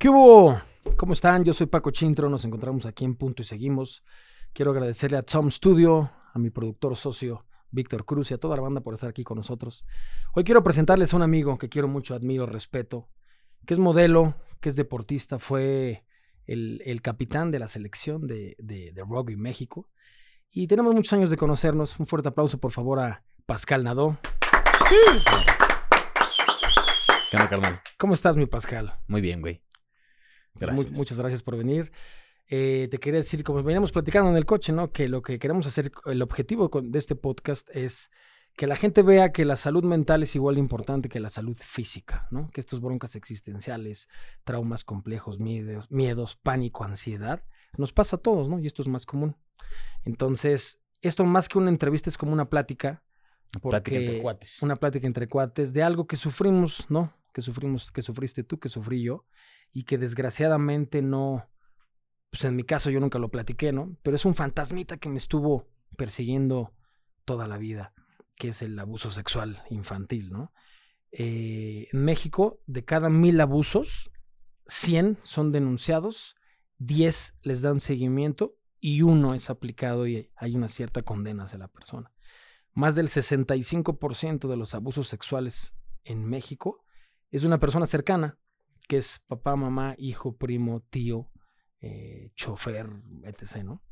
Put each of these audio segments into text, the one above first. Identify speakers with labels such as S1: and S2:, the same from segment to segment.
S1: ¿Qué hubo? ¿Cómo están? Yo soy Paco Chintro, nos encontramos aquí en Punto y Seguimos. Quiero agradecerle a Tom Studio, a mi productor socio Víctor Cruz y a toda la banda por estar aquí con nosotros. Hoy quiero presentarles a un amigo que quiero mucho, admiro, respeto, que es modelo, que es deportista, fue el, capitán de la selección de, de, de, rugby México. Y tenemos muchos años de conocernos. Un fuerte aplauso, por favor, a Pascal Nadó.
S2: ¿Qué onda, carnal?
S1: ¿Cómo estás, mi Pascal?
S2: Muy bien, güey.
S1: Pues muchas gracias por venir. Eh, te quería decir, como veníamos platicando en el coche, ¿no? Que lo que queremos hacer, el objetivo de este podcast es que la gente vea que la salud mental es igual de importante que la salud física, ¿no? Que estas broncas existenciales, traumas complejos, miedos, miedos, pánico, ansiedad, nos pasa a todos, ¿no? Y esto es más común. Entonces, esto más que una entrevista es como una plática.
S2: Plática entre cuates.
S1: Una plática entre cuates de algo que sufrimos, ¿no? Que sufrimos, que sufriste tú, que sufrí yo, y que desgraciadamente no, pues en mi caso yo nunca lo platiqué, ¿no? Pero es un fantasmita que me estuvo persiguiendo toda la vida, que es el abuso sexual infantil, ¿no? Eh, en México, de cada mil abusos, 100 son denunciados, 10 les dan seguimiento y uno es aplicado y hay una cierta condena hacia la persona. Más del 65% de los abusos sexuales en México es de una persona cercana, que es papá, mamá, hijo, primo, tío, eh, chofer, etc., ¿no?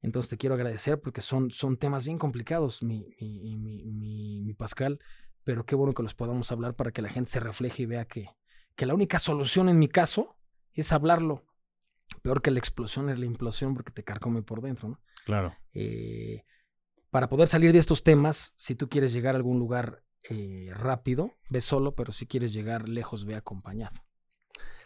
S1: Entonces te quiero agradecer porque son, son temas bien complicados, mi, mi, Pascal, pero qué bueno que los podamos hablar para que la gente se refleje y vea que, que la única solución en mi caso es hablarlo. Peor que la explosión es la implosión porque te carcome por dentro, ¿no?
S2: Claro.
S1: Eh, para poder salir de estos temas, si tú quieres llegar a algún lugar eh, rápido, ve solo, pero si quieres llegar lejos, ve acompañado.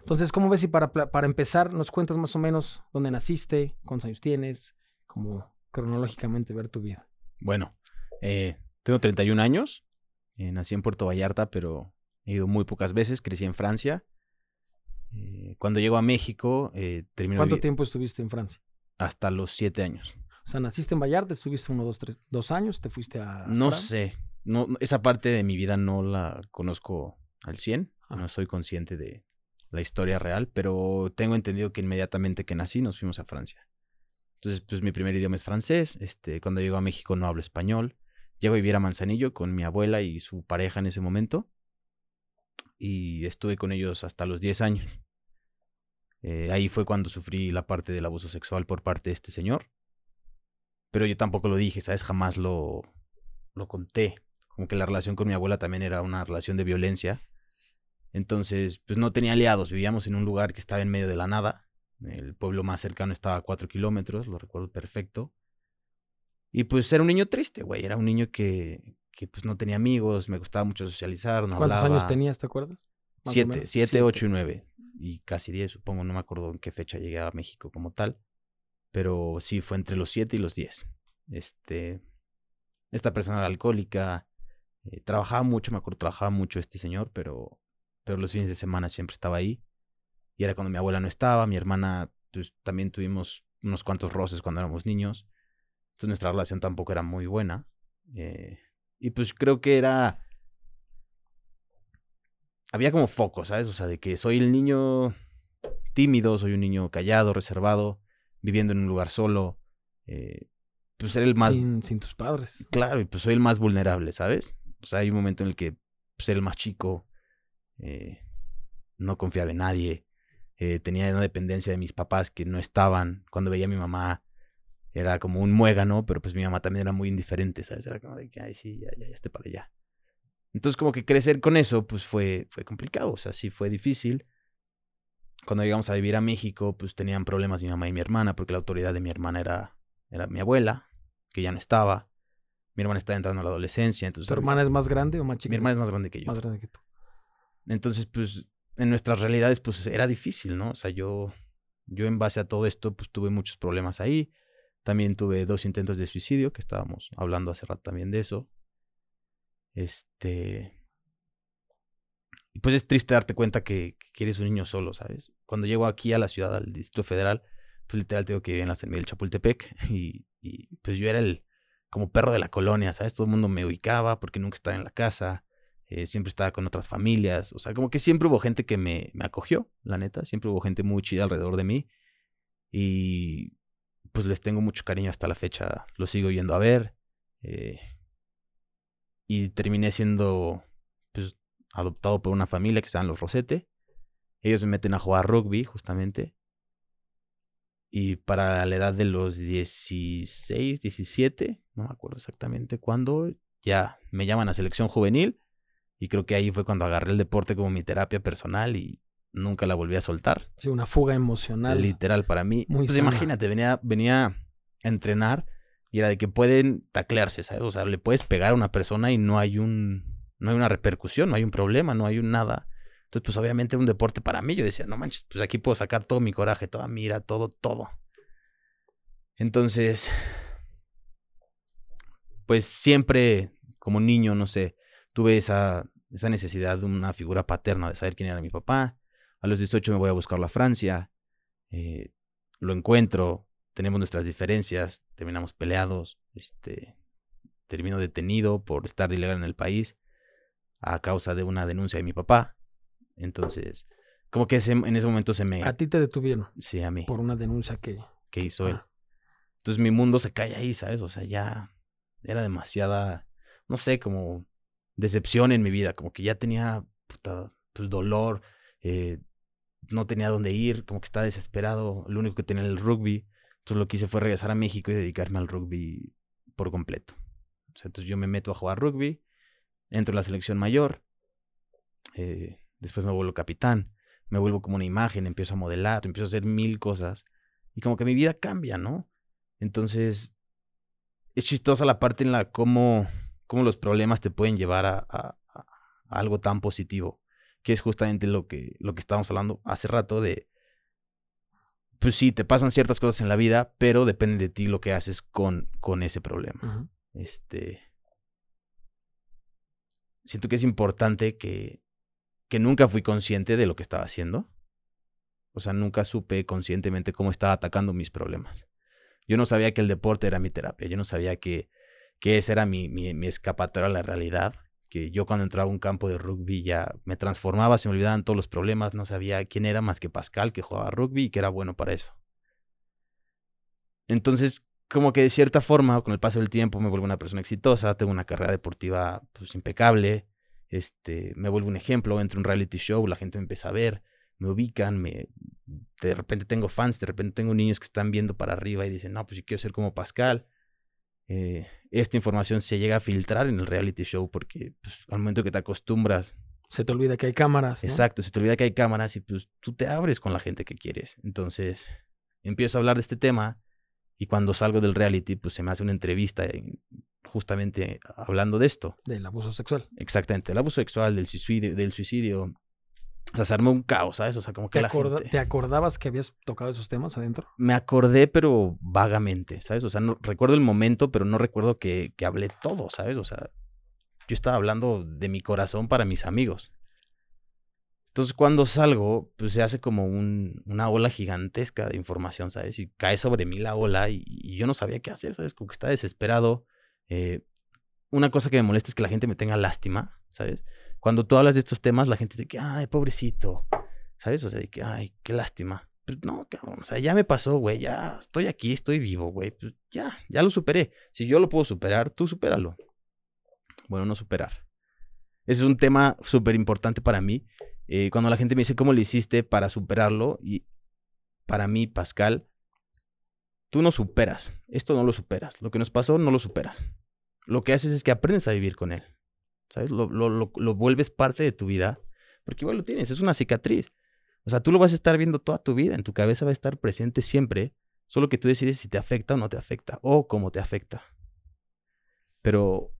S1: Entonces, ¿cómo ves si para, para empezar nos cuentas más o menos dónde naciste, cuántos años tienes, como cronológicamente ver tu vida?
S2: Bueno, eh, tengo 31 años, eh, nací en Puerto Vallarta, pero he ido muy pocas veces, crecí en Francia. Eh, cuando llego a México, terminé...
S1: ¿Cuánto tiempo estuviste en Francia?
S2: Hasta los 7 años.
S1: O sea, naciste en Vallarta, estuviste uno, dos, tres, dos años, te fuiste a...
S2: No sé, no, esa parte de mi vida no la conozco al 100, no soy consciente de, la historia real, pero tengo entendido que inmediatamente que nací nos fuimos a Francia. Entonces, pues mi primer idioma es francés. Este, cuando llego a México no hablo español. Llego a vivir a Manzanillo con mi abuela y su pareja en ese momento. Y estuve con ellos hasta los 10 años. Eh, ahí fue cuando sufrí la parte del abuso sexual por parte de este señor. Pero yo tampoco lo dije, ¿sabes? Jamás lo, lo conté. Como que la relación con mi abuela también era una relación de violencia entonces, pues no tenía aliados, vivíamos en un lugar que estaba en medio de la nada. El pueblo más cercano estaba a cuatro kilómetros, lo recuerdo perfecto. Y pues era un niño triste, güey. Era un niño que, que pues no tenía amigos, me gustaba mucho socializar, no
S1: ¿Cuántos años tenías, te acuerdas?
S2: siete, siete, ocho y nueve. Y casi diez, supongo, no me acuerdo en qué fecha llegué a México como tal. Pero sí, fue entre los siete y los diez. Este, esta persona era alcohólica, eh, trabajaba mucho, me acuerdo, trabajaba mucho este señor, pero pero los fines de semana siempre estaba ahí. Y era cuando mi abuela no estaba, mi hermana, pues también tuvimos unos cuantos roces cuando éramos niños. Entonces nuestra relación tampoco era muy buena. Eh, y pues creo que era... Había como foco, ¿sabes? O sea, de que soy el niño tímido, soy un niño callado, reservado, viviendo en un lugar solo. Eh, pues era el más...
S1: Sin, sin, tus padres.
S2: Claro, y pues soy el más vulnerable, ¿sabes? O sea, hay un momento en el que pues, el más chico, eh, no confiaba en nadie, eh, tenía una dependencia de mis papás que no estaban, cuando veía a mi mamá era como un muégano, pero pues mi mamá también era muy indiferente, ¿sabes? Era como de que, ay, sí, ya, ya, ya esté para allá. Entonces como que crecer con eso, pues fue, fue complicado, o sea, sí fue difícil. Cuando llegamos a vivir a México, pues tenían problemas mi mamá y mi hermana, porque la autoridad de mi hermana era, era mi abuela, que ya no estaba. Mi hermana estaba entrando a la adolescencia, entonces...
S1: ¿Tu hermana es más grande o más chica?
S2: Mi hermana es más grande que yo.
S1: Más grande que tú.
S2: Entonces, pues, en nuestras realidades, pues, era difícil, ¿no? O sea, yo, yo en base a todo esto, pues, tuve muchos problemas ahí. También tuve dos intentos de suicidio, que estábamos hablando hace rato también de eso. Este... Y pues es triste darte cuenta que, que eres un niño solo, ¿sabes? Cuando llego aquí a la ciudad, al Distrito Federal, pues literal tengo que vivir en la semilla del Chapultepec y, y, pues yo era el como perro de la colonia, ¿sabes? Todo el mundo me ubicaba porque nunca estaba en la casa. Eh, siempre estaba con otras familias, o sea, como que siempre hubo gente que me, me acogió, la neta, siempre hubo gente muy chida alrededor de mí y pues les tengo mucho cariño hasta la fecha, los sigo yendo a ver eh, y terminé siendo pues adoptado por una familia que estaban los Rosete, ellos me meten a jugar rugby justamente y para la edad de los 16, 17, no me acuerdo exactamente cuándo, ya me llaman a selección juvenil y creo que ahí fue cuando agarré el deporte como mi terapia personal y nunca la volví a soltar.
S1: Sí, una fuga emocional.
S2: Literal para mí. pues imagínate, venía, venía a entrenar y era de que pueden taclearse, ¿sabes? O sea, le puedes pegar a una persona y no hay un, no hay una repercusión, no hay un problema, no hay un nada. Entonces, pues obviamente un deporte para mí. Yo decía, no manches, pues aquí puedo sacar todo mi coraje, toda mira, todo, todo. Entonces, pues siempre como niño, no sé, tuve esa, esa necesidad de una figura paterna, de saber quién era mi papá. A los 18 me voy a buscar a Francia, eh, lo encuentro, tenemos nuestras diferencias, terminamos peleados, este, termino detenido por estar ilegal en el país a causa de una denuncia de mi papá. Entonces, como que en ese momento se me...
S1: A ti te detuvieron.
S2: Sí, a mí.
S1: Por una denuncia que...
S2: Que hizo él. Entonces mi mundo se cae ahí, ¿sabes? O sea, ya era demasiada, no sé, como decepción en mi vida, como que ya tenía puta, pues dolor, eh, no tenía dónde ir, como que estaba desesperado, lo único que tenía era el rugby. Entonces lo que hice fue regresar a México y dedicarme al rugby por completo. Entonces yo me meto a jugar rugby, entro a la selección mayor, eh, después me vuelvo capitán, me vuelvo como una imagen, empiezo a modelar, empiezo a hacer mil cosas y como que mi vida cambia, ¿no? Entonces, es chistosa la parte en la cómo, cómo los problemas te pueden llevar a, a, algo tan positivo, que es justamente lo que, lo que estábamos hablando hace rato de, pues sí, te pasan ciertas cosas en la vida, pero depende de ti lo que haces con, con ese problema. Este. Siento que es importante que, que nunca fui consciente de lo que estaba haciendo. O sea, nunca supe conscientemente cómo estaba atacando mis problemas. Yo no sabía que el deporte era mi terapia, yo no sabía que, que esa era mi, mi, escapatoria a la realidad, que yo cuando entraba a un campo de rugby ya me transformaba, se me olvidaban todos los problemas, no sabía quién era más que Pascal, que jugaba rugby y que era bueno para eso. Entonces, como que de cierta forma, con el paso del tiempo, me vuelvo una persona exitosa, tengo una carrera deportiva pues, impecable, este, me vuelvo un ejemplo, entro en un reality show, la gente me empieza a ver, me ubican, me, de repente tengo fans, de repente tengo niños que están viendo para arriba y dicen, no, pues yo quiero ser como Pascal. Eh, esta información se llega a filtrar en el reality show porque pues, al momento que te acostumbras...
S1: Se te olvida que hay cámaras.
S2: Exacto, se te olvida que hay cámaras y pues tú te abres con la gente que quieres. Entonces empiezo a hablar de este tema y cuando salgo del reality pues se me hace una entrevista justamente hablando de esto.
S1: Del abuso sexual.
S2: Exactamente, el abuso sexual, del suicidio, del suicidio o sea, se armó un caos, ¿sabes? O sea, como que
S1: ¿Te,
S2: la gente...
S1: ¿Te acordabas que habías tocado esos temas adentro?
S2: Me acordé, pero vagamente, ¿sabes? O sea, no, recuerdo el momento, pero no recuerdo que, que hablé todo, ¿sabes? O sea, yo estaba hablando de mi corazón para mis amigos. Entonces, cuando salgo, pues se hace como un, una ola gigantesca de información, ¿sabes? Y cae sobre mí la ola y, y yo no sabía qué hacer, ¿sabes? Como que estaba desesperado. Eh, una cosa que me molesta es que la gente me tenga lástima, ¿sabes? Cuando tú hablas de estos temas, la gente dice que, ay, pobrecito, ¿sabes? O sea, de que, ay, qué lástima. Pero no, cabrón, o sea, ya me pasó, güey, ya estoy aquí, estoy vivo, güey, pues ya, ya lo superé. Si yo lo puedo superar, tú supéralo. Bueno, no superar. Ese es un tema súper importante para mí. Eh, cuando la gente me dice cómo lo hiciste para superarlo, y para mí, Pascal, tú no superas. Esto no lo superas. Lo que nos pasó no lo superas. Lo que haces es que aprendes a vivir con él. ¿sabes? Lo, lo, lo, vuelves parte de tu vida, porque igual lo tienes, es una cicatriz. O sea, tú lo vas a estar viendo toda tu vida, en tu cabeza va a estar presente siempre, solo que tú decides si te afecta o no te afecta, o cómo te afecta. Pero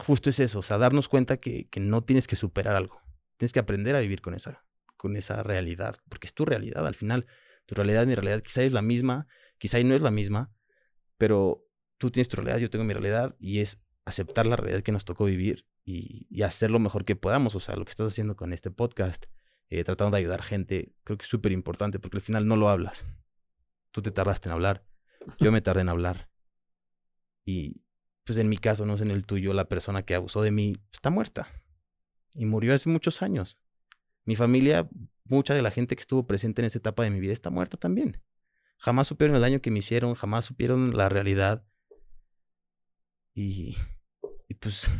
S2: justo es eso, o sea, darnos cuenta que, que no tienes que superar algo, tienes que aprender a vivir con esa, con esa realidad, porque es tu realidad al final. Tu realidad, mi realidad, quizá es la misma, quizá no es la misma, pero tú tienes tu realidad, yo tengo mi realidad y es aceptar la realidad que nos tocó vivir y, hacer lo mejor que podamos. O sea, lo que estás haciendo con este podcast, eh, tratando de ayudar gente, creo que es súper importante porque al final no lo hablas. Tú te tardaste en hablar, yo me tardé en hablar. Y pues en mi caso, no sé en el tuyo, la persona que abusó de mí está muerta. Y murió hace muchos años. Mi familia, mucha de la gente que estuvo presente en esa etapa de mi vida está muerta también. Jamás supieron el daño que me hicieron, jamás supieron la realidad. Y, pues,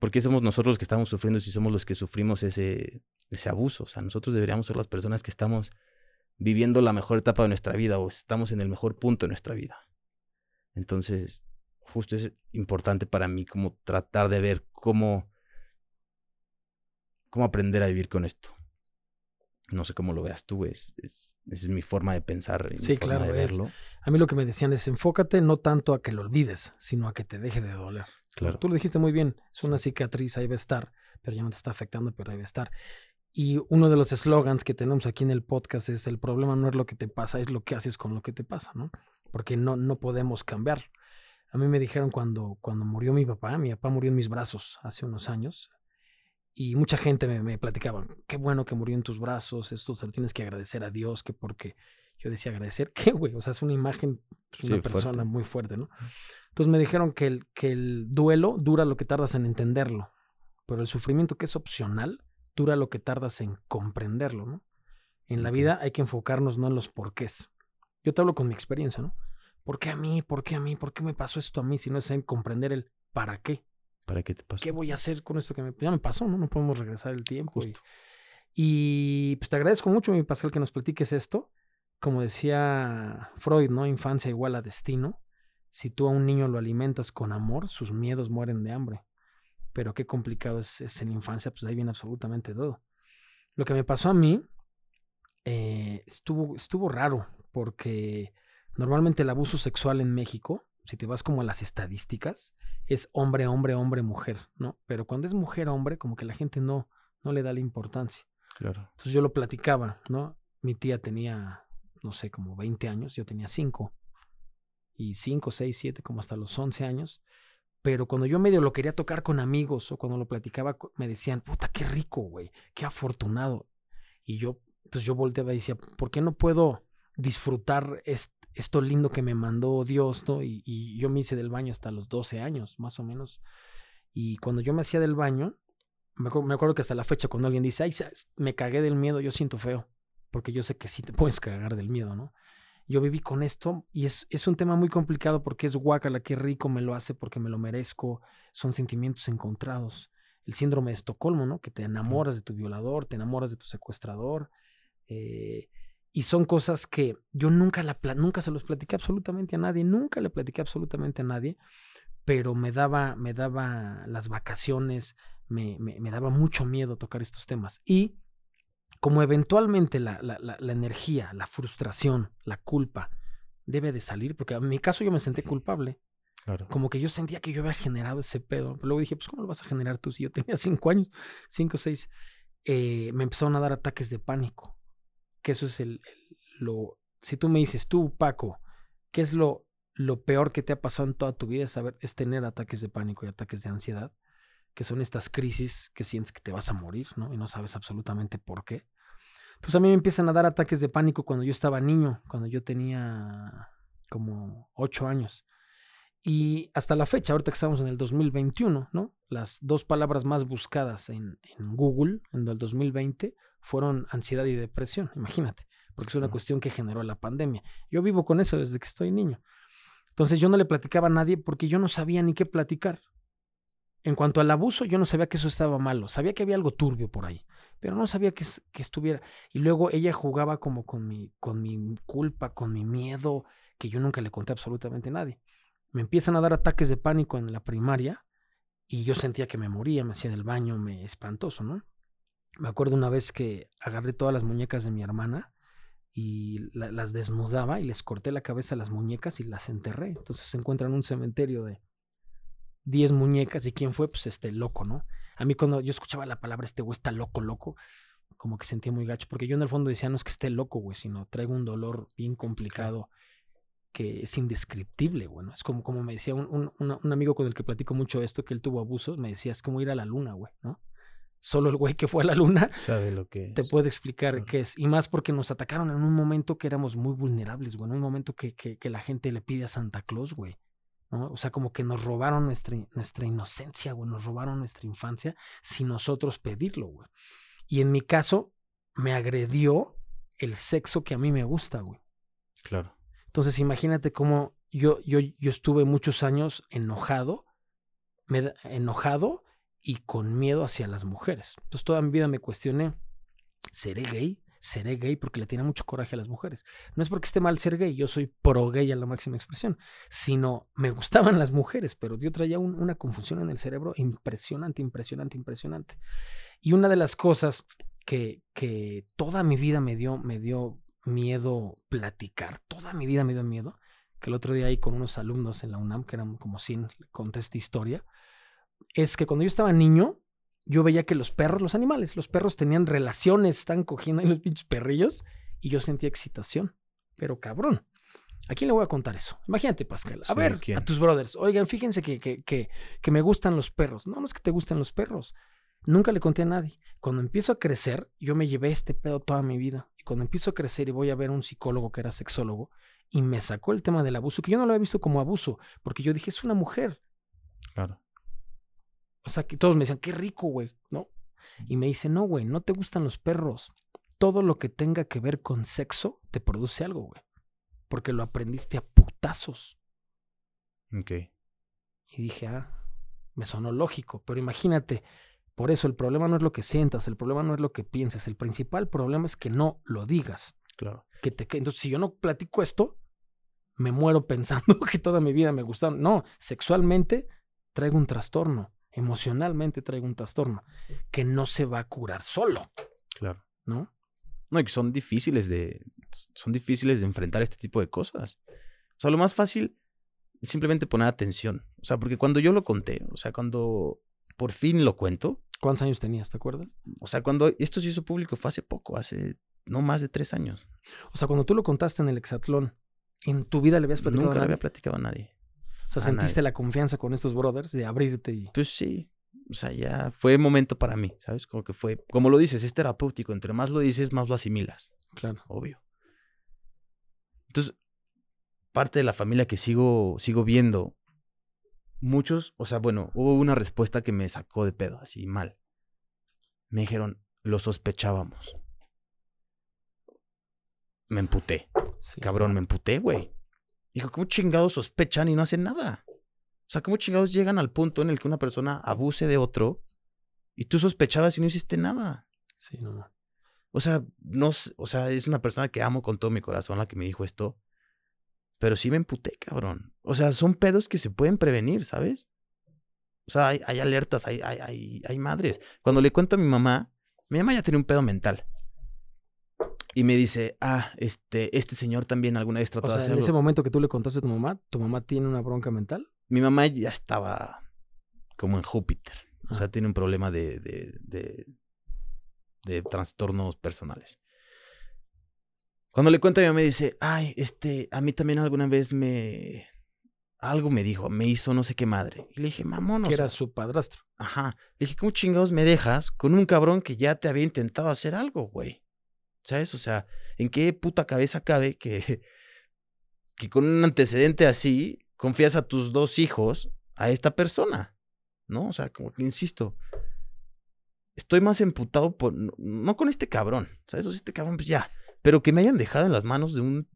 S2: ¿por qué somos nosotros los que estamos sufriendo si somos los que sufrimos ese, ese abuso? O sea, nosotros deberíamos ser las personas que estamos viviendo la mejor etapa de nuestra vida o estamos en el mejor punto de nuestra vida. Entonces, justo es importante para mí como tratar de ver cómo, cómo aprender a vivir con esto. No sé cómo lo veas tú, es, es, es mi forma de pensar y
S1: sí,
S2: mi forma
S1: claro,
S2: de
S1: es.
S2: verlo.
S1: A mí lo que me decían es enfócate no tanto a que lo olvides, sino a que te deje de doler.
S2: Claro.
S1: Tú lo dijiste muy bien, es una cicatriz, ahí va a estar, pero ya no te está afectando, pero ahí va a estar. Y uno de los eslogans que tenemos aquí en el podcast es el problema no es lo que te pasa, es lo que haces con lo que te pasa, ¿no? Porque no, no podemos cambiar. A mí me dijeron cuando, cuando murió mi papá, mi papá murió en mis brazos hace unos años, y mucha gente me, me platicaba, qué bueno que murió en tus brazos, esto se lo tienes que agradecer a Dios, que porque yo decía agradecer, ¿qué güey? O sea, es una imagen, es una
S2: Sí,
S1: persona
S2: fuerte.
S1: muy fuerte, ¿no? Entonces me dijeron que el, que el duelo dura lo que tardas en entenderlo, pero el sufrimiento que es opcional dura lo que tardas en comprenderlo, ¿no? En la vida hay que enfocarnos no en los porqués. Yo te hablo con mi experiencia, ¿no? ¿Por qué a mí? ¿Por qué a mí? ¿Por qué me pasó esto a mí? Si no es en comprender el para qué.
S2: ¿Para qué te pasó?
S1: ¿Qué voy a hacer con esto que me, ya me pasó? ¿no? No podemos regresar el tiempo. y-
S2: Justo.
S1: y pues te agradezco mucho, mi Pascal, que nos platiques esto. Como decía Freud, ¿no? Infancia igual a destino. Si tú a un niño lo alimentas con amor, sus miedos mueren de hambre. Pero qué complicado es, es en la infancia, pues ahí viene absolutamente todo. Lo que me pasó a mí eh, estuvo, estuvo raro, porque normalmente el abuso sexual en México, si te vas como a las estadísticas, es hombre, hombre, hombre, mujer, ¿no? Pero cuando es mujer, hombre, como que la gente no, no le da la importancia.
S2: Claro.
S1: Entonces yo lo platicaba, ¿no? Mi tía tenía, no sé, como 20 años, yo tenía 5. Y 5, 6, 7, como hasta los 11 años. Pero cuando yo medio lo quería tocar con amigos o cuando lo platicaba, me decían, puta, qué rico, güey, qué afortunado. Y yo, entonces yo volteaba y decía, ¿por qué no puedo disfrutar est- esto lindo que me mandó Dios, ¿no? Y, y yo me hice del baño hasta los 12 años, más o menos. Y cuando yo me hacía del baño, me acuerdo, me acuerdo que hasta la fecha cuando alguien dice, ay, me cagué del miedo, yo siento feo, porque yo sé que sí te puedes cagar del miedo, ¿no? Yo viví con esto y es, es un tema muy complicado porque es guacala, qué rico me lo hace porque me lo merezco, son sentimientos encontrados. El síndrome de Estocolmo, ¿no? Que te enamoras de tu violador, te enamoras de tu secuestrador. eh, y son cosas que yo nunca, la, nunca se los platiqué absolutamente a nadie, nunca le platiqué absolutamente a nadie, pero me daba, me daba las vacaciones, me, me, me daba mucho miedo tocar estos temas. Y como eventualmente la, la, la, la energía, la frustración, la culpa debe de salir, porque en mi caso yo me senté culpable,
S2: Claro.
S1: como que yo sentía que yo había generado ese pedo. Pero luego dije, pues ¿cómo lo vas a generar tú si yo tenía cinco años, cinco o seis? Eh, me empezaron a dar ataques de pánico, que eso es el, lo... Si tú me dices, tú Paco, ¿qué es lo, lo peor que te ha pasado en toda tu vida? Es, saber, es tener ataques de pánico y ataques de ansiedad, que son estas crisis que sientes que te vas a morir, ¿no? Y no sabes absolutamente por qué. Entonces a mí me empiezan a dar ataques de pánico cuando yo estaba niño, cuando yo tenía como ocho años. Y hasta la fecha, ahorita que estamos en el 2021, ¿no? Las dos palabras más buscadas en, en Google en el 2020 fueron ansiedad y depresión, imagínate, porque es una cuestión que generó la pandemia. Yo vivo con eso desde que estoy niño. Entonces yo no le platicaba a nadie porque yo no sabía ni qué platicar. En cuanto al abuso, yo no sabía que eso estaba malo. Sabía que había algo turbio por ahí, pero no sabía que estuviera. Y luego ella jugaba como con mi, con mi culpa, con mi miedo, que yo nunca le conté absolutamente a nadie. Me empiezan a dar ataques de pánico en la primaria y yo sentía que me moría, me hacía del baño, me espantoso, ¿no? Me acuerdo una vez que agarré todas las muñecas de mi hermana y la- las desnudaba y les corté la cabeza a las muñecas y las enterré. Entonces se encuentran en un cementerio de 10 muñecas y quién fue, pues este loco, ¿no? A mí cuando yo escuchaba la palabra este güey está loco, loco, como que sentía muy gacho, porque yo en el fondo decía, no es que esté loco, güey, sino traigo un dolor bien complicado que es indescriptible, güey, ¿no? Es como, como me decía un, un- amigo con el que platico mucho esto, que él tuvo abusos, me decía, es como ir a la luna, güey, ¿no? Solo el güey que fue a la luna
S2: Sabe lo que
S1: te
S2: es.
S1: puede explicar
S2: Claro.
S1: qué es. Y más porque nos atacaron en un momento que éramos muy vulnerables, güey. En un momento que, que, que la gente le pide a Santa Claus, güey. ¿no? O sea, como que nos robaron nuestra, nuestra inocencia, güey, nos robaron nuestra infancia sin nosotros pedirlo, güey. Y en mi caso, me agredió el sexo que a mí me gusta, güey.
S2: Claro.
S1: Entonces, imagínate cómo yo, yo, yo estuve muchos años enojado, me, enojado y con miedo hacia las mujeres. Entonces, toda mi vida me cuestioné, ¿seré gay? seré gay porque le tiene mucho coraje a las mujeres. No es porque esté mal ser gay, yo soy pro gay a la máxima expresión, sino me gustaban las mujeres, pero yo traía una confusión en el cerebro impresionante, impresionante, impresionante. Y una de las cosas que, que toda mi vida me dio, me dio miedo platicar, toda mi vida me dio miedo, que el otro día ahí con unos alumnos en la UNAM, que eran como 100, conté esta historia, es que cuando yo estaba niño, yo veía que los perros, los animales, los perros tenían relaciones, están cogiendo ahí los pinches perrillos y yo sentía excitación. Pero cabrón, ¿a quién le voy a contar eso? Imagínate, Pascal. A ver, a tus brothers. Oigan, fíjense que, que, que, que me gustan los perros. No, no es que te gusten los perros. Nunca le conté a nadie. Cuando empiezo a crecer, yo me llevé este pedo toda mi vida. Y cuando empiezo a crecer y voy a ver un psicólogo que era sexólogo y me sacó el tema del abuso, que yo no lo había visto como abuso, porque yo dije, es una mujer.
S2: Claro.
S1: O sea, que todos me decían, qué rico, güey, ¿no? Y me dice, no, güey, no te gustan los perros. Todo lo que tenga que ver con sexo te produce algo, güey. Porque lo aprendiste a putazos.
S2: Ok.
S1: Y dije, ah, me sonó lógico, pero imagínate, por eso el problema no es lo que sientas, el problema no es lo que pienses, el principal problema es que no lo digas.
S2: Claro.
S1: Que te, entonces, si yo no platico esto, me muero pensando que toda mi vida me gustaron. No, sexualmente traigo un trastorno emocionalmente traigo un trastorno que no se va a curar solo.
S2: Claro.
S1: ¿No?
S2: No, y que son difíciles de, son difíciles de enfrentar este tipo de cosas. O sea, lo más fácil es simplemente poner atención. O sea, porque cuando yo lo conté, o sea, cuando por fin lo cuento.
S1: ¿Cuántos años tenías, te acuerdas?
S2: O sea, cuando esto se hizo público fue hace poco, hace no más de tres años.
S1: O sea, cuando tú lo contaste en el hexatlón, ¿en tu vida le habías platicado
S2: Nunca
S1: a
S2: le
S1: nadie?
S2: había platicado a nadie.
S1: O sea,
S2: a
S1: sentiste
S2: nadie.
S1: la confianza con estos brothers de abrirte y...
S2: Pues sí. O sea, ya fue momento para mí, ¿sabes? Como que fue, como lo dices, es terapéutico. Entre más lo dices, más lo asimilas.
S1: Claro.
S2: obvio. Entonces, parte de la familia que sigo, sigo viendo, muchos, o sea, bueno, hubo una respuesta que me sacó de pedo, así mal. Me dijeron, lo sospechábamos. Me emputé.
S1: Sí.
S2: Cabrón, me emputé, güey. Dijo, ¿cómo chingados sospechan y no hacen nada? O sea, ¿cómo chingados llegan al punto en el que una persona abuse de otro y tú sospechabas y no hiciste nada?
S1: Sí, no.
S2: O sea, no, o sea, es una persona que amo con todo mi corazón la que me dijo esto. Pero sí me emputé, cabrón. O sea, son pedos que se pueden prevenir, ¿sabes? O sea, hay, hay alertas, hay, hay, hay, hay madres. Cuando le cuento a mi mamá, mi mamá ya tenía un pedo mental. Y me dice, ah, este, este señor también alguna vez trató
S1: O
S2: de
S1: sea,
S2: hacer
S1: en ese
S2: algo".
S1: momento que tú le contaste a tu mamá, ¿tu mamá tiene una bronca mental?
S2: Mi mamá ya estaba como en Júpiter. O sea,
S1: Ah.
S2: tiene un problema de, de, de, de trastornos personales. Cuando le cuento a mi mamá, me dice, ay, este, a mí también alguna vez me... Algo me dijo, me hizo no sé qué madre. Y le dije, mamón,
S1: que era su padrastro.
S2: Ajá. Le dije, ¿cómo chingados me dejas con un cabrón que ya te había intentado hacer algo, güey? ¿Sabes? O sea, ¿en qué puta cabeza cabe que, que con un antecedente así confías a tus dos hijos a esta persona? ¿No? O sea, como que insisto, estoy más emputado por, no, no con este cabrón, ¿sabes? O sea, este cabrón, pues ya, pero que me hayan dejado en las manos de un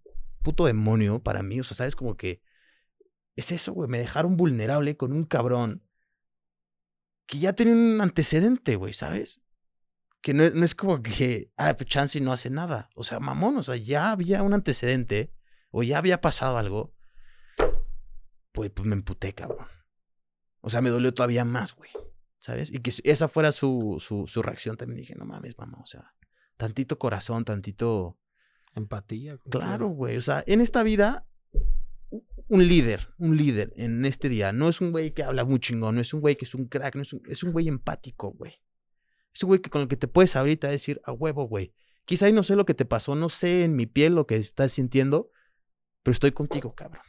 S2: puto demonio para mí, o sea, ¿sabes? Como que es eso, güey, me dejaron vulnerable con un cabrón que ya tiene un antecedente, güey, ¿sabes? Que no, no es como que, ah, pues Chansey no hace nada. O sea, mamón, o sea, ya había un antecedente o ya había pasado algo. Pues, pues me emputé, cabrón. O sea, me dolió todavía más, güey. ¿Sabes? Y que esa fuera su, su, su reacción también dije, no mames, mamá, o sea, tantito corazón, tantito...
S1: Empatía.
S2: Claro, güey. O sea, en esta vida, un líder, un líder en este día, no es un güey que habla muy chingón, no es un güey que es un crack, no es un, es un güey empático, güey. Es un güey que con el que te puedes ahorita decir, a huevo, güey. Quizá y no sé lo que te pasó, no sé en mi piel lo que estás sintiendo, pero estoy contigo, cabrón.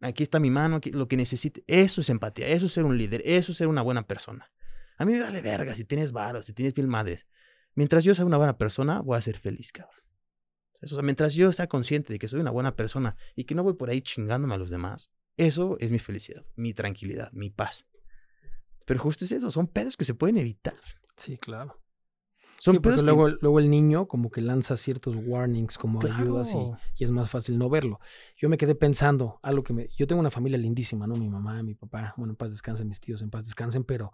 S2: Aquí está mi mano, aquí, lo que necesite. Eso es empatía, eso es ser un líder, eso es ser una buena persona. A mí me vale verga si tienes varos, si tienes mil madres. Mientras yo sea una buena persona, voy a ser feliz, cabrón. O sea, mientras yo esté consciente de que soy una buena persona y que no voy por ahí chingándome a los demás, Eso es mi felicidad, mi tranquilidad, mi paz. Pero justo es eso, son pedos que se pueden evitar.
S1: Sí, claro.
S2: Son
S1: sí,
S2: pedos que-
S1: luego, luego el niño como que lanza ciertos warnings como ayudas y,
S2: Claro.
S1: y es más fácil no verlo. Yo me quedé pensando, algo que me... Yo tengo una familia lindísima, ¿no? Mi mamá, mi papá, bueno, en paz descansen, mis tíos en paz descansen, pero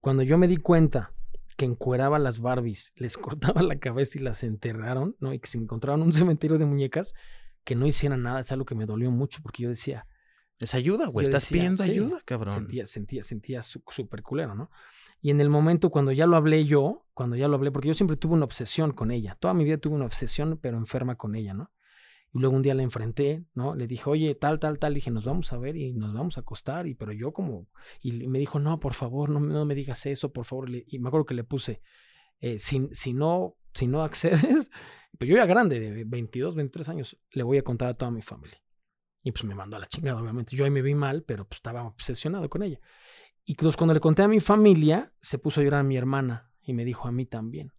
S1: cuando yo me di cuenta que encueraba las Barbies, les cortaba la cabeza y las enterraron, ¿no? Y que se encontraron un cementerio de muñecas, que no hicieran nada, es algo que me dolió mucho porque yo decía,
S2: Es ayuda, güey. Estás
S1: decía,
S2: pidiendo
S1: sí,
S2: ayuda, cabrón.
S1: Sentía, sentía, sentía súper culero, ¿no? Y en el momento cuando ya lo hablé yo, cuando ya lo hablé, porque yo siempre tuve una obsesión con ella, toda mi vida tuve una obsesión, pero enferma con ella, ¿no? Y luego un día la enfrenté, ¿no? Le dije, oye, tal, tal, tal, dije, nos vamos a ver y nos vamos a acostar, y pero yo como, y me dijo, no, por favor, no, no me digas eso, por favor, Le- y me acuerdo que le puse, eh, si, si no, si no accedes, pues yo ya grande, de 22, 23 años, le voy a contar a toda mi familia. Y pues me mandó a la chingada, obviamente. Yo ahí me vi mal, pero pues estaba obsesionado con ella. Y entonces cuando le conté a mi familia, se puso a llorar mi hermana y me dijo a mí también.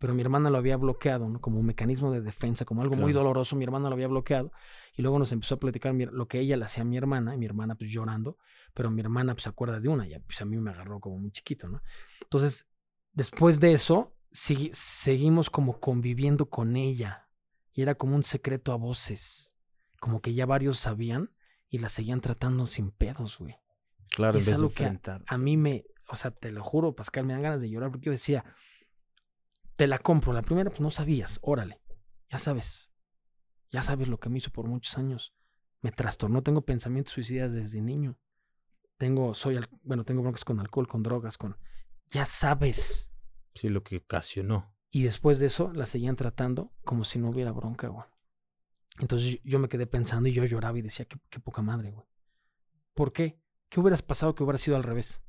S1: Pero mi hermana lo había bloqueado, ¿no? Como un mecanismo de defensa, como algo muy doloroso, mi hermana lo había bloqueado. Y luego nos empezó a platicar mi- lo que ella le hacía a mi hermana, y mi hermana pues llorando, pero mi hermana pues se acuerda de una, ya pues a mí me agarró como muy chiquito, ¿no? Entonces, después de eso, segui- seguimos como conviviendo con ella. Y era como un secreto a voces. Como que ya varios sabían y la seguían tratando sin pedos, güey.
S2: Claro,
S1: Y es algo que. A mí me, o sea, te lo juro, Pascal, me dan ganas de llorar porque yo decía, te la compro. La primera, pues no sabías, órale, ya sabes, ya sabes lo que me hizo por muchos años. Me trastornó, tengo pensamientos suicidas desde niño. Tengo, soy, bueno, tengo broncas con alcohol, con drogas, con, ya sabes.
S2: Sí, lo que ocasionó.
S1: Y después de eso la seguían tratando como si no hubiera bronca, güey. Entonces yo me quedé pensando y yo lloraba y decía, qué, qué poca madre, güey. ¿Por qué? ¿Qué hubieras pasado que hubiera sido al revés?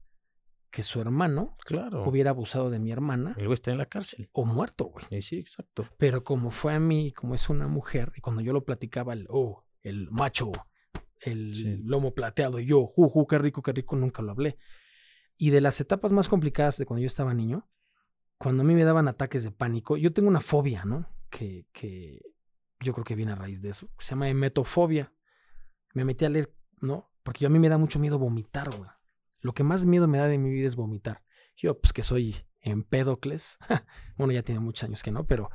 S1: Que su hermano
S2: Claro.
S1: hubiera abusado de mi hermana
S2: El güey está en la cárcel.
S1: o muerto, güey.
S2: Sí, sí, exacto.
S1: Pero como fue a mí, como es una mujer, y cuando yo lo platicaba, el, oh, el macho, el
S2: Sí.
S1: lomo plateado, y yo, ju, ju, qué rico, qué rico, nunca lo hablé. Y de las etapas más complicadas de cuando yo estaba niño, cuando a mí me daban ataques de pánico, yo tengo una fobia, ¿no? Que, que yo creo que viene a raíz de eso. Se llama emetofobia. Me metí a leer, ¿no? Porque yo a mí me da mucho miedo vomitar, güey. Lo que más miedo me da de mi vida es vomitar. Yo, pues que soy Empédocles, bueno, ya tiene muchos años que no, pero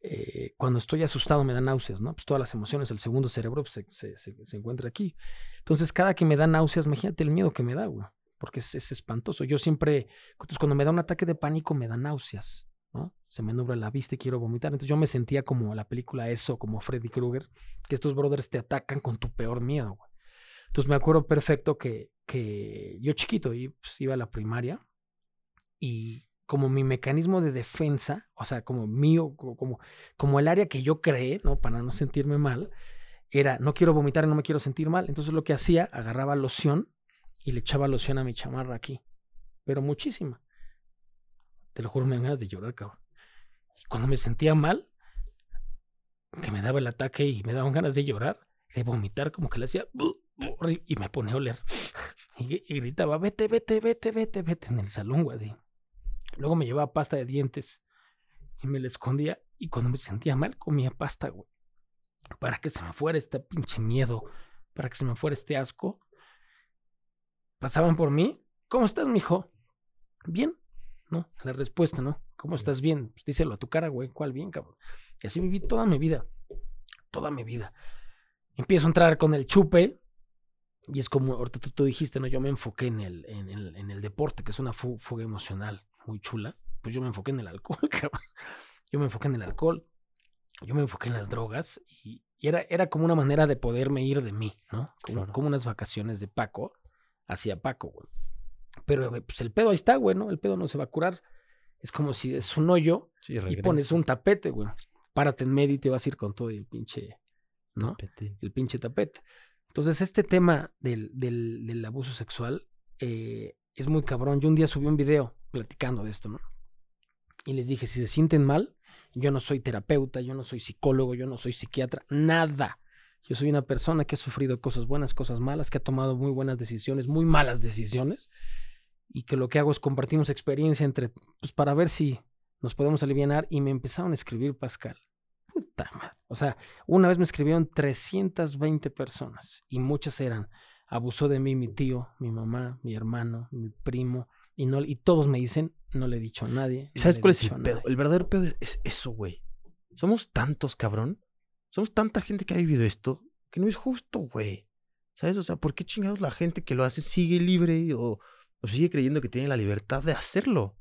S1: eh, cuando estoy asustado me da náuseas, ¿no? Pues todas las emociones, el segundo cerebro pues, se, se, se, encuentra aquí. Entonces, cada que me da náuseas, imagínate el miedo que me da, güey, porque es, es espantoso. Yo siempre, entonces cuando me da un ataque de pánico, me da náuseas, ¿no? Se me nubla la vista y quiero vomitar. Entonces yo me sentía como la película Eso, como Freddy Krueger, que estos brothers te atacan con tu peor miedo, güey. Entonces me acuerdo perfecto que, que yo chiquito pues, iba a la primaria y como mi mecanismo de defensa, o sea, como mío, como, como, el área que yo creé, ¿no? Para no sentirme mal, era no quiero vomitar y no me quiero sentir mal. Entonces lo que hacía, agarraba loción y le echaba loción a mi chamarra aquí, pero muchísima. Te lo juro, me ganas de llorar, cabrón. Y cuando me sentía mal, que me daba el ataque y me daban ganas de llorar, de vomitar, como que le hacía "Bu, bu", y me ponía a oler. Y, y gritaba, vete, vete, vete, vete, vete en el salón, güey, así. Luego me llevaba pasta de dientes y me la escondía. Y cuando me sentía mal, comía pasta, güey. Para que se me fuera este pinche miedo, para que se me fuera este asco. Pasaban por mí. ¿Cómo estás, mijo? Bien, ¿no? La respuesta, ¿no? ¿Cómo estás bien? Pues díselo a tu cara, güey. ¿Cuál bien, cabrón? Y así viví toda mi vida. Toda mi vida. Empiezo a entrar con el chupe. Y es como, ahorita tú, tú dijiste, ¿no? Yo me enfoqué en el, en el, en el deporte, que es una fu- fuga emocional muy chula. Pues yo me enfoqué en el alcohol, cabrón. Yo me enfoqué en el alcohol. Yo me enfoqué en las drogas. Y, y era, era como una manera de poderme ir de mí, ¿no? Como,
S2: Claro.
S1: como unas vacaciones de Paco hacia Paco, güey. Pero eh, pues el pedo ahí está, güey, ¿no? El pedo no se va a curar. Es como si es un hoyo
S2: Sí,
S1: y pones un tapete, güey. Párate en medio y te vas a ir con todo el pinche, ¿no?
S2: Tapete.
S1: El pinche tapete. Entonces, este tema del, del, del abuso sexual eh, es muy cabrón. Yo un día subí un video platicando de esto, ¿no? Y les dije, si se sienten mal, yo no soy terapeuta, yo no soy psicólogo, yo no soy psiquiatra, nada. Yo soy una persona que ha sufrido cosas buenas, cosas malas, que ha tomado muy buenas decisiones, muy malas decisiones, y que lo que hago es compartimos experiencia entre, pues para ver si nos podemos aliviar. Y me empezaron a escribir, Pascal. Puta madre. O sea, una vez me escribieron 320 personas y muchas eran abusó de mí mi tío, mi mamá, mi hermano, mi primo, y, no, y todos me dicen, no le he dicho a nadie. no
S2: ¿Sabes cuál es el pedo?
S1: nadie".
S2: El verdadero pedo es- es eso, güey. Somos tantos, cabrón. Somos tanta gente que ha vivido esto que no es justo, güey. ¿Sabes? O sea, ¿por qué chingados la gente que lo hace sigue libre o, o sigue creyendo que tiene la libertad de hacerlo?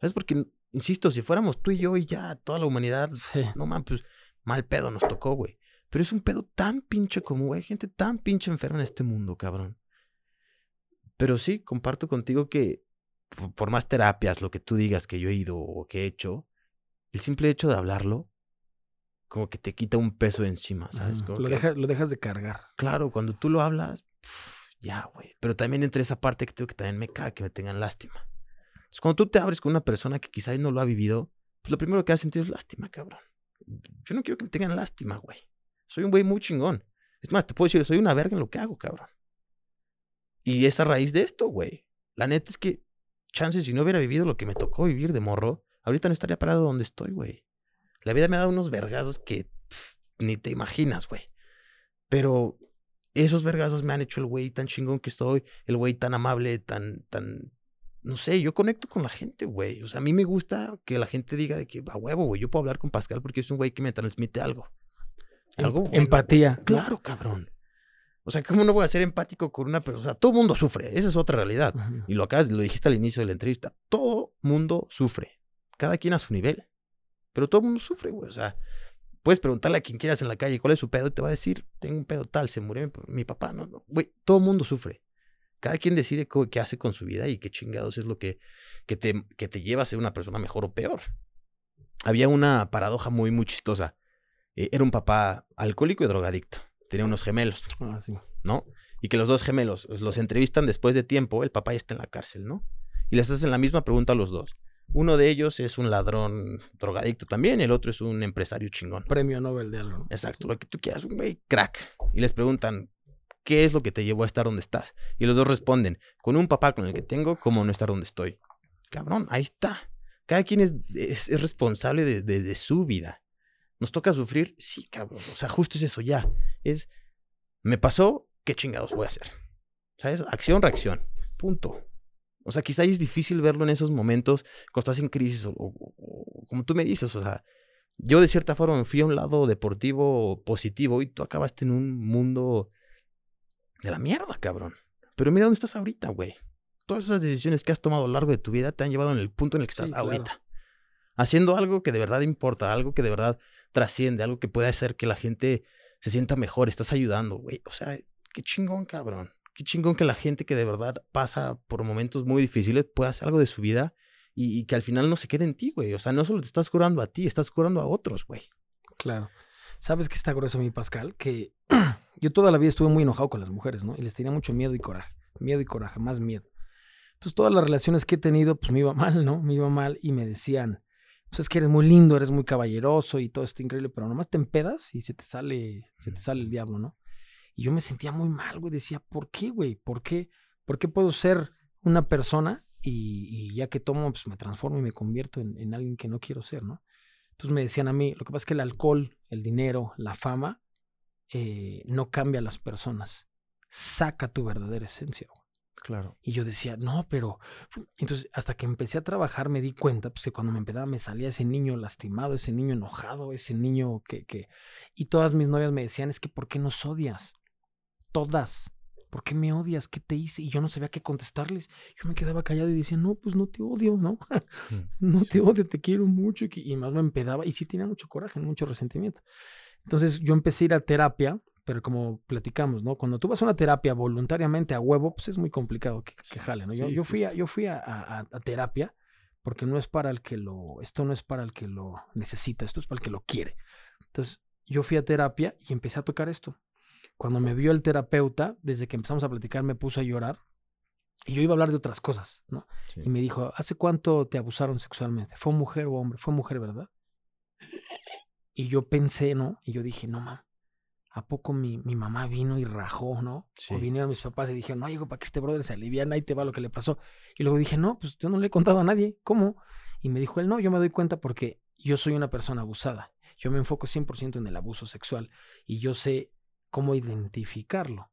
S2: ¿Sabes? Porque, insisto, si fuéramos tú y yo y ya toda la humanidad,
S1: Sí.
S2: no man, pues mal pedo nos tocó, güey. Pero es un pedo tan pinche común, güey. Hay gente tan pinche enferma en este mundo, cabrón. Pero sí, comparto contigo que por- más terapias, lo que tú digas que yo he ido o que he hecho, el simple hecho de hablarlo, como que te quita un peso de encima, ¿sabes? Como
S1: Lo,
S2: que-
S1: deja- lo dejas de cargar.
S2: Claro, cuando tú lo hablas, ya, güey. Pero también entre esa parte que tengo que también me cae que me tengan lástima. Cuando tú te abres con una persona que quizás no lo ha vivido, pues lo primero que vas a sentir es lástima, cabrón. Yo no quiero que me tengan lástima, güey. Soy un güey muy chingón. Es más, te puedo decir, soy una verga en lo que hago, cabrón. Y es a raíz de esto, güey. La neta es que, chances, si no hubiera vivido lo que me tocó vivir de morro, ahorita no estaría parado donde estoy, güey. La vida me ha dado unos vergazos que ni te imaginas, güey. Pero esos vergazos me han hecho el güey tan chingón que estoy, el güey tan amable, tan, tan, no sé, yo conecto con la gente, güey. O sea, a mí me gusta que la gente diga de que a huevo, güey, yo puedo hablar con Pascal porque es un güey que me transmite algo.
S1: Em-
S2: Algo.
S1: Empatía.
S2: Claro, cabrón. O sea, ¿cómo no voy a ser empático con una persona? O sea, todo mundo sufre, esa es otra realidad. Y lo acabas, lo dijiste al inicio de la entrevista. Todo mundo sufre. Cada quien a su nivel. Pero todo mundo sufre, güey. O sea, puedes preguntarle a quien quieras en la calle cuál es su pedo y te va a decir, tengo un pedo tal, se murió mi, mi papá. No, no. Güey, todo mundo sufre. Cada quien decide qué hace con su vida y qué chingados es lo que, que, te, que te lleva a ser una persona mejor o peor. Había una paradoja muy, muy chistosa. Eh, era un papá alcohólico y drogadicto. Tenía unos gemelos.
S1: Ah, sí.
S2: ¿no? Y que los dos gemelos pues, los entrevistan después de tiempo, el papá ya está en la cárcel, ¿no? Y les hacen la misma pregunta a los dos. Uno de ellos es un ladrón drogadicto también, el otro es un empresario chingón.
S1: Premio Nobel de algo.
S2: Exacto, lo que tú quieras, un güey crack. Y les preguntan, ¿qué es lo que te llevó a estar donde estás? Y los dos responden, con un papá con el que tengo, ¿cómo no estar donde estoy? Cabrón, ahí está. Cada quien es, es, es responsable de, de- su vida. ¿Nos toca sufrir? Sí, cabrón. O sea, justo es eso ya. Es, me pasó, ¿qué chingados voy a hacer? ¿Sabes? Acción, reacción. Punto. O sea, quizá es difícil verlo en esos momentos cuando estás en crisis o, o- como tú me dices, o sea, yo de cierta forma fui a un lado deportivo positivo y tú acabaste en un mundo de la mierda, cabrón. Pero mira dónde estás ahorita, güey. Todas esas decisiones que has tomado a lo largo de tu vida te han llevado en el punto en el que
S1: Sí,
S2: estás
S1: claro.
S2: ahorita. Haciendo algo que de verdad importa, algo que de verdad trasciende, algo que puede hacer que la gente se sienta mejor, estás ayudando, güey. O sea, qué chingón, cabrón. Qué chingón que la gente que de verdad pasa por momentos muy difíciles pueda hacer algo de su vida y, y que al final no se quede en ti, güey. O sea, no solo te estás curando a ti, estás curando a otros, güey.
S1: Claro. ¿Sabes qué está grueso mi Pascal? Que yo toda la vida estuve muy enojado con las mujeres, ¿no? Y les tenía mucho miedo y coraje. Miedo y coraje, más miedo. Entonces todas las relaciones que he tenido, pues me iba mal, ¿no? Me iba mal y me decían, pues es que eres muy lindo, eres muy caballeroso y todo está increíble, pero nomás te empedas y se te sale, se te sale el diablo, ¿no? Y yo me sentía muy mal, güey. Decía, ¿por qué, güey? ¿Por qué? ¿Por qué puedo ser una persona y, y ya que tomo, pues me transformo y me convierto en, en alguien que no quiero ser, ¿no? Entonces me decían a mí, lo que pasa es que el alcohol, el dinero, la fama, eh, no cambia a las personas. Saca tu verdadera esencia.
S2: Claro.
S1: Y yo decía, no, pero... Entonces, hasta que empecé a trabajar me di cuenta, pues que cuando me empezaba me salía ese niño lastimado, ese niño enojado, ese niño que... que... Y todas mis novias me decían, es que ¿por qué nos odias? Todas. ¿Por qué me odias? ¿Qué te hice? Y yo no sabía qué contestarles. Yo me quedaba callado y decía, no, pues no te odio, ¿no? no te odio, te quiero mucho. Y más me empedaba. Y sí tenía mucho coraje, mucho resentimiento. Entonces yo empecé a ir a terapia, pero como platicamos, ¿no? Cuando tú vas a una terapia voluntariamente a huevo, pues es muy complicado que, que jale, ¿no? Yo,
S2: Sí,
S1: yo fui, a, yo fui a, a- a terapia porque no es para el que lo, esto no es para el que lo necesita, esto es para el que lo quiere. Entonces yo fui a terapia y empecé a tocar esto. Cuando me vio el terapeuta, desde que empezamos a platicar, me puso a llorar. Y yo iba a hablar de otras cosas, ¿no?
S2: Sí.
S1: Y me dijo, ¿hace cuánto te abusaron sexualmente? ¿Fue mujer o hombre? Fue mujer, ¿verdad? Y yo pensé, ¿no? Y yo dije, no, mam, ¿a poco mi, mi mamá vino y rajó, ¿no?
S2: Sí.
S1: O vinieron mis papás y dijeron, no, hijo, para que este brother se aliviane, ahí te va lo que le pasó. Y luego dije, no, pues yo no le he contado a nadie. ¿Cómo? Y me dijo él, no, yo me doy cuenta porque yo soy una persona abusada. Yo me enfoco 100% en el abuso sexual y yo sé cómo identificarlo.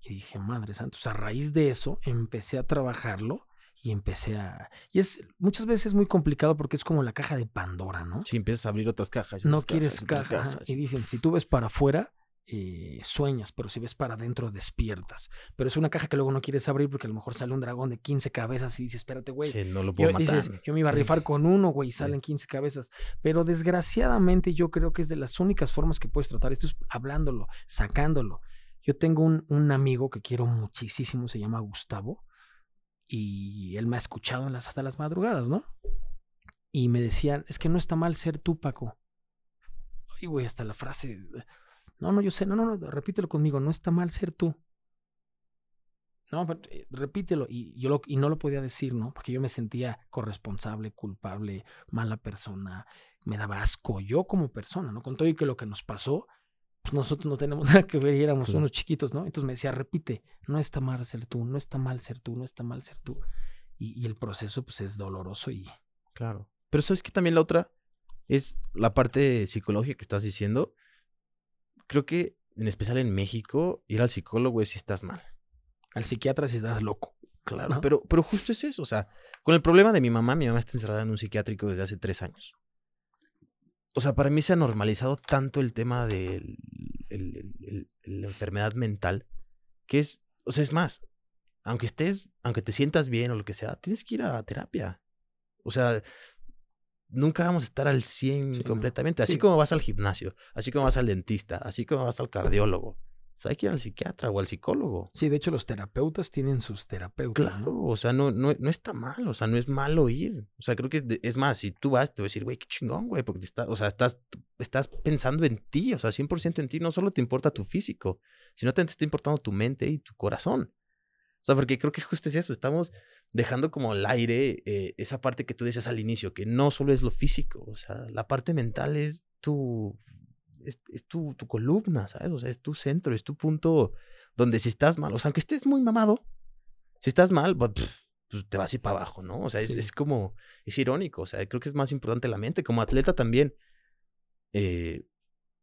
S1: Y dije, madre santa, a raíz de eso empecé a trabajarlo y empecé a... Y es muchas veces es muy complicado porque es como la caja de Pandora, ¿no?
S2: Si empiezas a abrir otras cajas.
S1: No quieres caja. Y dicen, si tú ves para afuera, eh, sueñas, pero si ves para adentro, despiertas. Pero es una caja que luego no quieres abrir porque a lo mejor sale un dragón de 15 cabezas y dices, espérate, güey.
S2: Sí, no lo puedo
S1: yo,
S2: matar.
S1: Dices, yo me iba a rifar con uno, güey, y salen 15 cabezas. Pero desgraciadamente yo creo que es de las únicas formas que puedes tratar esto es hablándolo, sacándolo. Yo tengo un, un amigo que quiero muchísimo, se llama Gustavo y él me ha escuchado las, hasta las madrugadas, ¿no? Y me decían, es que no está mal ser tú, Paco. Y güey, hasta la frase, no, no, yo sé, no, no, no, repítelo conmigo, no está mal ser tú. No, eh, repítelo. Y yo lo, y no lo podía decir, ¿no? Porque yo me sentía corresponsable, culpable, mala persona, me daba asco yo como persona, ¿no? Con todo y que lo que nos pasó, pues nosotros no tenemos nada que ver y éramos unos chiquitos, ¿no? Entonces me decía, repite, no está mal ser tú, no está mal ser tú, no está mal ser tú. Y, el proceso, pues, es doloroso y...
S2: Claro. Pero sabes que también la otra es la parte psicológica que estás diciendo. Creo que, en especial en México, ir al psicólogo es si estás mal.
S1: Al psiquiatra si estás loco.
S2: Claro, pero, pero justo es eso. O sea, con el problema de mi mamá, mi mamá está encerrada en un psiquiátrico desde hace tres años o sea, para mí se ha normalizado tanto el tema la enfermedad mental, que es, o sea, es más, aunque estés, aunque te sientas bien o lo que sea, tienes que ir a terapia. O sea, nunca vamos a estar al 100 completamente. Así como vas al gimnasio, así como vas al dentista, así como vas al cardiólogo hay que ir al psiquiatra o al psicólogo.
S1: Sí, de hecho los terapeutas tienen sus terapeutas.
S2: Claro, o sea, no, no, no está mal, o sea, no es malo ir. O sea, creo que es, más, si tú vas, te voy a decir, güey, qué chingón, güey, porque está, o sea, estás, estás pensando en ti, o sea, 100% en ti, no solo te importa tu físico, sino también te está importando tu mente y tu corazón. O sea, porque creo que justo es eso, estamos dejando como al aire eh, esa parte que tú decías al inicio, que no solo es lo físico, o sea, la parte mental es tu es, tu, tu, columna, ¿sabes? O sea, es tu centro, es tu punto donde si estás mal, o sea, aunque estés muy mamado, si estás mal, pues, te vas a ir para abajo, ¿no? O sea, es, es, como, es irónico, o sea, creo que es más importante la mente. Como atleta también, eh,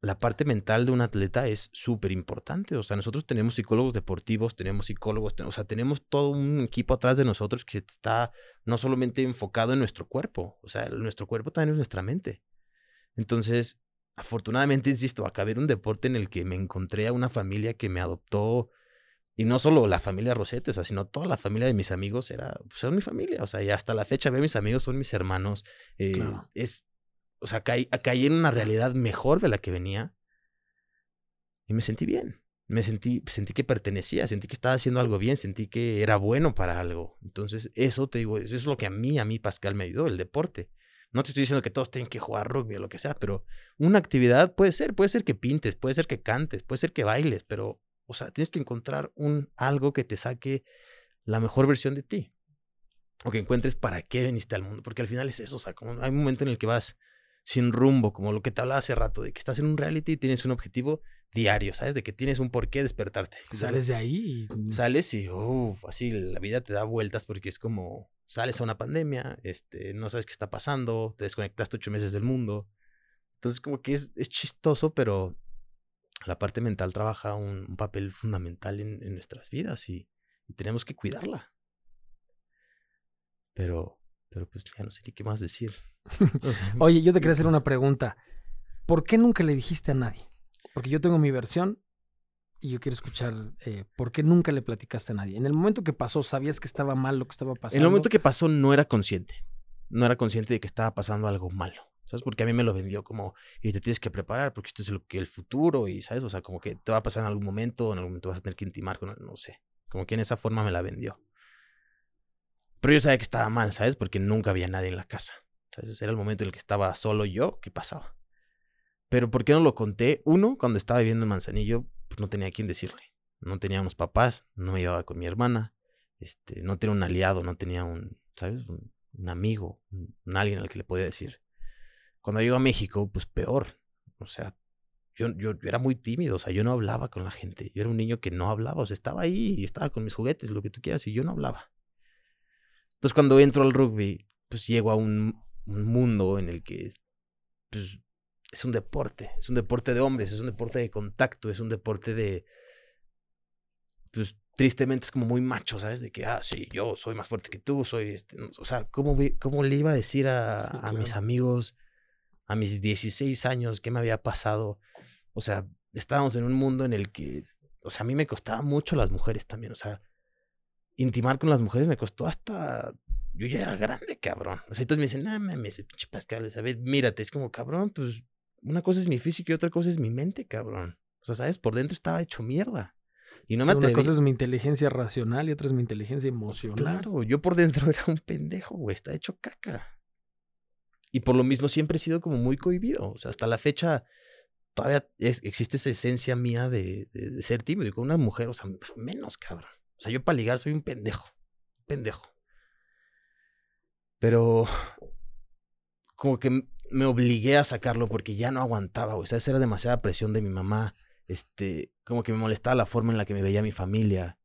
S2: la parte mental de un atleta es súper importante. O sea, nosotros tenemos psicólogos deportivos, tenemos psicólogos, o sea, tenemos todo un equipo atrás de nosotros que está no solamente enfocado en nuestro cuerpo, o sea, nuestro cuerpo también es nuestra mente. Entonces, afortunadamente, insisto, acabé en un deporte en el que me encontré a una familia que me adoptó, y no solo la familia Rosete, o sea, sino toda la familia de mis amigos era, pues, mi familia, o sea, y hasta la fecha veo mis amigos, son mis hermanos, eh, es, o sea, caí, caí en una realidad mejor de la que venía, y me sentí bien. Me sentí, sentí que pertenecía, sentí que estaba haciendo algo bien, sentí que era bueno para algo. Entonces, eso te digo, eso es lo que a mí, a mí Pascal me ayudó, el deporte. No te estoy diciendo que todos tienen que jugar rugby o lo que sea, pero una actividad puede ser, puede ser que pintes, puede ser que cantes, puede ser que bailes, pero, o sea, tienes que encontrar un algo que te saque la mejor versión de ti. O que encuentres para qué veniste al mundo, porque al final es eso, o sea, hay un momento en el que vas sin rumbo, como lo que te hablaba hace rato, de que estás en un reality y tienes un objetivo diario, ¿sabes? De que tienes un porqué despertarte.
S1: Sales de ahí
S2: y... Sales y, uff, así la vida te da vueltas porque es como, sales a una pandemia, este, no sabes qué está pasando, te desconectaste ocho meses del mundo. Entonces como que es, es chistoso, pero la parte mental trabaja un, papel fundamental en, en nuestras vidas y, y, tenemos que cuidarla. Pero, pero pues ya no sé ni qué más decir.
S1: Oye, yo te quería hacer una pregunta. ¿Por qué nunca le dijiste a nadie? Porque yo tengo mi versión y yo quiero escuchar eh, por qué nunca le platicaste a nadie. En el momento que pasó, ¿sabías que estaba mal lo que estaba pasando?
S2: En el momento que pasó, no era consciente. No era consciente de que estaba pasando algo malo. ¿Sabes? Porque a mí me lo vendió como, y te tienes que preparar porque esto es lo que el futuro, y ¿sabes? O sea, como que te va a pasar en algún momento, en algún momento vas a tener que intimar con, no sé. Como que en esa forma me la vendió. Pero yo sabía que estaba mal, ¿sabes? Porque nunca había nadie en la casa. ¿Sabes? Era el momento en el que estaba solo yo, ¿qué pasaba? Pero ¿por qué no lo conté? Uno, cuando estaba viviendo en Manzanillo, pues no tenía quién decirle. No tenía papás, no me llevaba con mi hermana, este, no tenía un aliado, no tenía un, ¿sabes? Un, amigo, un, alguien al que le podía decir. Cuando llego a México, pues peor. O sea, yo, yo, era muy tímido, o sea, yo no hablaba con la gente. Yo era un niño que no hablaba, o sea, estaba ahí y estaba con mis juguetes, lo que tú quieras, y yo no hablaba. Entonces, cuando entro al rugby, pues llego a un, un mundo en el que pues, es un deporte, es un deporte de hombres, es un deporte de contacto, es un deporte de, pues tristemente es como muy macho, ¿sabes? De que, ah, sí, yo soy más fuerte que tú, soy, este, o sea, ¿cómo, cómo le iba a decir a, a mis amigos a mis 16 años qué me había pasado? O sea, estábamos en un mundo en el que, o sea, a mí me costaba mucho las mujeres también, o sea, intimar con las mujeres me costó hasta, yo ya era grande, cabrón. O sea, entonces me dicen, no mames, pinche Pascal, ¿sabes? Mírate, es como, cabrón, pues una cosa es mi físico y otra cosa es mi mente, cabrón. O sea, ¿sabes? Por dentro estaba hecho mierda.
S1: Y no me atreví. Una cosa es mi inteligencia racional y otra es mi inteligencia emocional.
S2: Claro, yo por dentro era un pendejo, güey, está hecho caca. Y por lo mismo siempre he sido como muy cohibido. O sea, hasta la fecha todavía existe esa esencia mía de, de, ser tímido. Y con una mujer, o sea, menos, cabrón. O sea, yo para ligar soy un pendejo. Pendejo. Pero como que me obligué a sacarlo porque ya no aguantaba, güey. ¿Sabes? Era demasiada presión de mi mamá. Este, como que me molestaba la forma en la que me veía mi familia.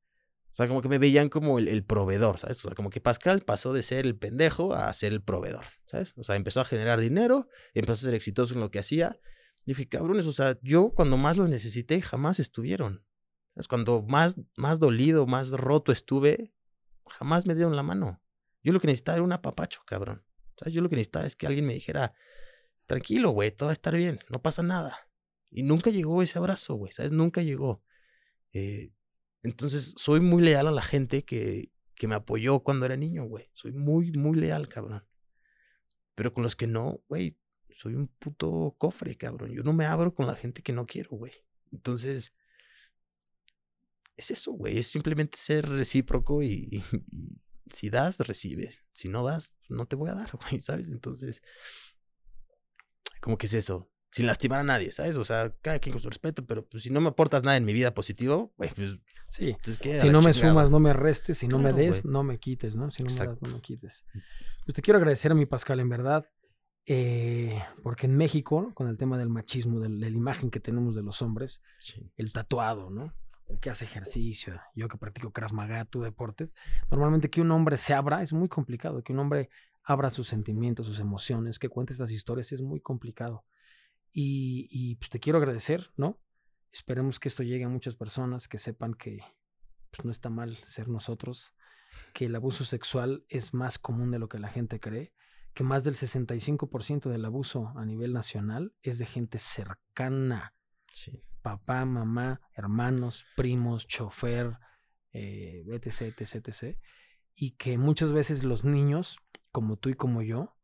S2: O sea, como que me veían como el, proveedor, ¿sabes? O sea, como que Pascal pasó de ser el pendejo a ser el proveedor, ¿sabes? O sea, empezó a generar dinero, empezó a ser exitoso en lo que hacía. Y dije, cabrones, o sea, yo cuando más los necesité jamás estuvieron. Es cuando más, más dolido, más roto estuve, jamás me dieron la mano. Yo lo que necesitaba era un apapacho, cabrón. ¿Sabes? Yo lo que necesitaba es que alguien me dijera, tranquilo, güey, todo va a estar bien, no pasa nada. Y nunca llegó ese abrazo, güey, ¿sabes? Nunca llegó. Eh, entonces, soy muy leal a la gente que, que me apoyó cuando era niño, güey. Soy muy, muy leal, cabrón. Pero con los que no, güey, soy un puto cofre, cabrón. Yo no me abro con la gente que no quiero, güey. Entonces, es eso, güey. Es simplemente ser recíproco y, si das, recibes. Si no das, no te voy a dar, güey, ¿sabes? Entonces, como que es eso. Sin lastimar a nadie, ¿sabes? O sea, cada quien con su respeto, pero pues, si no me aportas nada en mi vida positivo, güey, pues.
S1: Sí. si no me sumas, no me restes. Si no me des, no me quites, ¿no? Si no me das, no me quites. Pues te quiero agradecer a mi Pascal, en verdad. Eh, porque en México, con el tema del machismo, de la imagen que tenemos de los hombres, el tatuado, ¿no? El que hace ejercicio, yo que practico Krav Maga, tú deportes, normalmente que un hombre se abra es muy complicado, que un hombre abra sus sentimientos, sus emociones, que cuente estas historias es muy complicado. Y, pues te quiero agradecer, ¿no? Esperemos que esto llegue a muchas personas que sepan que pues, no está mal ser nosotros, que el abuso sexual es más común de lo que la gente cree, que más del 65% del abuso a nivel nacional es de gente cercana. Sí papá, mamá, hermanos, primos, chofer, eh, etc, etc, etc. Y que muchas veces los niños, como tú y como yo,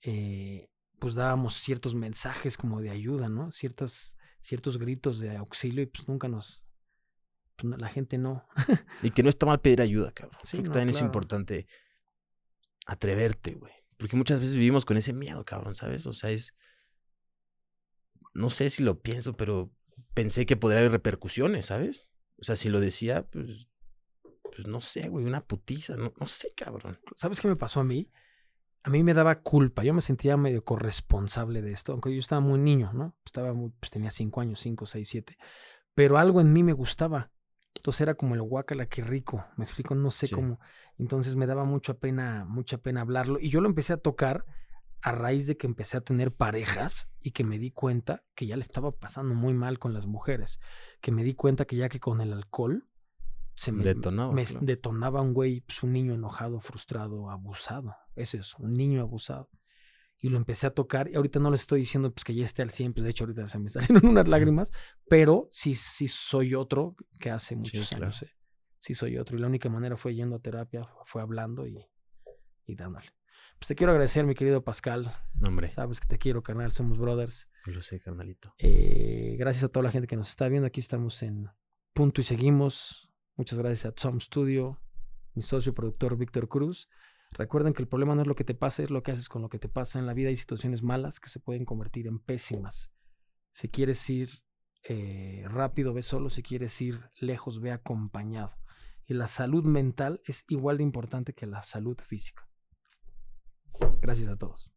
S1: eh, pues dábamos ciertos mensajes como de ayuda, ¿no? Ciertas, ciertos gritos de auxilio y pues nunca nos... Pues, la gente no.
S2: y que no está mal pedir ayuda, cabrón. Sí, también es importante atreverte, güey. Porque muchas veces vivimos con ese miedo, cabrón, ¿sabes? O sea, es... No sé si lo pienso, pero pensé que podría haber repercusiones, ¿sabes? O sea, si lo decía, pues, pues no sé, güey, una putiza, no, no sé, cabrón.
S1: ¿Sabes qué me pasó a mí? A mí me daba culpa, yo me sentía medio corresponsable de esto, aunque yo estaba muy niño, ¿no? Estaba muy, pues tenía cinco años, cinco, seis, siete, pero algo en mí me gustaba. Entonces era como el guacala, qué rico, me explico, no sé cómo. Entonces me daba mucha pena, mucha pena hablarlo. Y yo lo empecé a tocar a raíz de que empecé a tener parejas y que me di cuenta que ya le estaba pasando muy mal con las mujeres, que me di cuenta que ya que con el alcohol se me detonaba, me detonaba un güey, pues, un niño enojado, frustrado, abusado. Ese es un niño abusado. Y lo empecé a tocar y ahorita no le estoy diciendo pues que ya esté al 100, pues de hecho ahorita se me salen unas lágrimas, pero sí, sí soy otro que hace muchos años. Eh. Sí soy otro y la única manera fue yendo a terapia, fue hablando y, y dándole. Pues te quiero agradecer, mi querido Pascal.
S2: Hombre.
S1: Sabes que te quiero, carnal. Somos brothers.
S2: Lo sé, carnalito.
S1: Eh, gracias a toda la gente que nos está viendo. Aquí estamos en Punto y Seguimos. Muchas gracias a Tom Studio, mi socio productor Víctor Cruz. Recuerden que el problema no es lo que te pasa, es lo que haces con lo que te pasa. En la vida hay situaciones malas que se pueden convertir en pésimas. Si quieres ir eh, rápido, ve solo. Si quieres ir lejos, ve acompañado. Y la salud mental es igual de importante que la salud física. Gracias a todos.